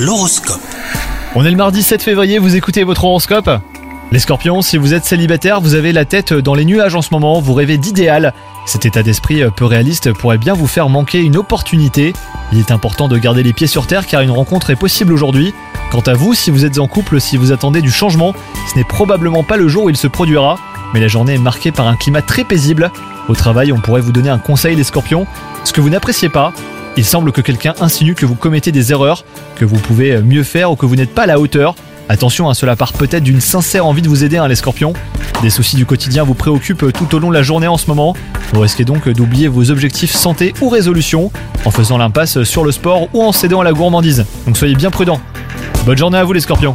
L'horoscope. On est le mardi 7 février, vous écoutez votre horoscope Les scorpions, si vous êtes célibataire, vous avez la tête dans les nuages en ce moment, vous rêvez d'idéal. Cet état d'esprit peu réaliste pourrait bien vous faire manquer une opportunité. Il est important de garder les pieds sur terre car une rencontre est possible aujourd'hui. Quant à vous, si vous êtes en couple, si vous attendez du changement, ce n'est probablement pas le jour où il se produira, mais la journée est marquée par un climat très paisible. Au travail, on pourrait vous donner un conseil les scorpions. Ce que vous n'appréciez pas, il semble que quelqu'un insinue que vous commettez des erreurs, que vous pouvez mieux faire ou que vous n'êtes pas à la hauteur. Attention, hein, cela part peut-être d'une sincère envie de vous aider, hein, les scorpions. Des soucis du quotidien vous préoccupent tout au long de la journée en ce moment. Vous risquez donc d'oublier vos objectifs santé ou résolution en faisant l'impasse sur le sport ou en cédant à la gourmandise. Donc soyez bien prudents. Bonne journée à vous les scorpions.